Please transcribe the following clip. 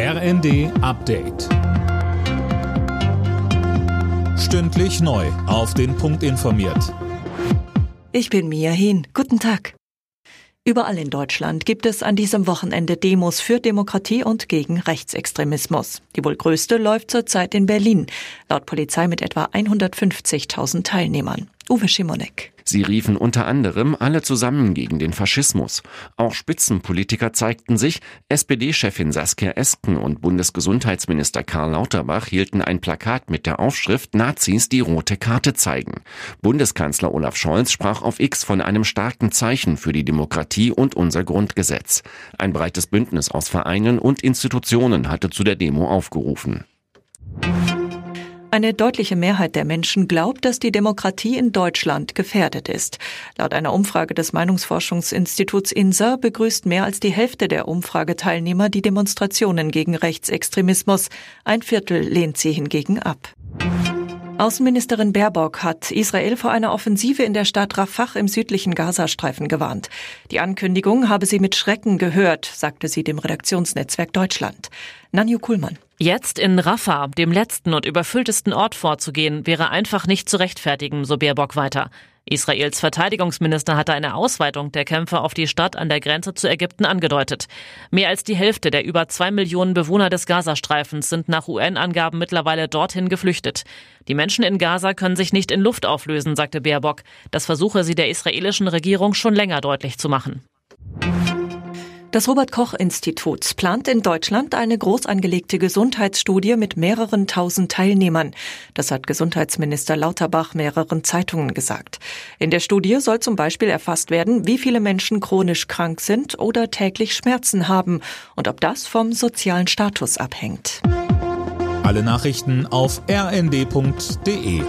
RND Update. Stündlich neu. Auf den Punkt informiert. Ich bin Mia Hehn. Guten Tag. Überall in Deutschland gibt es an diesem Wochenende Demos für Demokratie und gegen Rechtsextremismus. Die wohl größte läuft zurzeit in Berlin, laut Polizei mit etwa 150.000 Teilnehmern. Uwe Schimonek. Sie riefen unter anderem alle zusammen gegen den Faschismus. Auch Spitzenpolitiker zeigten sich. SPD-Chefin Saskia Esken und Bundesgesundheitsminister Karl Lauterbach hielten ein Plakat mit der Aufschrift Nazis die rote Karte zeigen. Bundeskanzler Olaf Scholz sprach auf X von einem starken Zeichen für die Demokratie und unser Grundgesetz. Ein breites Bündnis aus Vereinen und Institutionen hatte zu der Demo aufgerufen. Eine deutliche Mehrheit der Menschen glaubt, dass die Demokratie in Deutschland gefährdet ist. Laut einer Umfrage des Meinungsforschungsinstituts INSA begrüßt mehr als die Hälfte der Umfrageteilnehmer die Demonstrationen gegen Rechtsextremismus. Ein Viertel lehnt sie hingegen ab. Außenministerin Baerbock hat Israel vor einer Offensive in der Stadt Rafah im südlichen Gazastreifen gewarnt. Die Ankündigung habe sie mit Schrecken gehört, sagte sie dem Redaktionsnetzwerk Deutschland. Nanju Kuhlmann. Jetzt in Rafah, dem letzten und überfülltesten Ort vorzugehen, wäre einfach nicht zu rechtfertigen, so Baerbock weiter. Israels Verteidigungsminister hatte eine Ausweitung der Kämpfe auf die Stadt an der Grenze zu Ägypten angedeutet. Mehr als die Hälfte der über zwei Millionen Bewohner des Gazastreifens sind nach UN-Angaben mittlerweile dorthin geflüchtet. Die Menschen in Gaza können sich nicht in Luft auflösen, sagte Baerbock. Das versuche sie der israelischen Regierung schon länger deutlich zu machen. Das Robert Koch Institut plant in Deutschland eine groß angelegte Gesundheitsstudie mit mehreren tausend Teilnehmern. Das hat Gesundheitsminister Lauterbach mehreren Zeitungen gesagt. In der Studie soll zum Beispiel erfasst werden, wie viele Menschen chronisch krank sind oder täglich Schmerzen haben und ob das vom sozialen Status abhängt. Alle Nachrichten auf rnd.de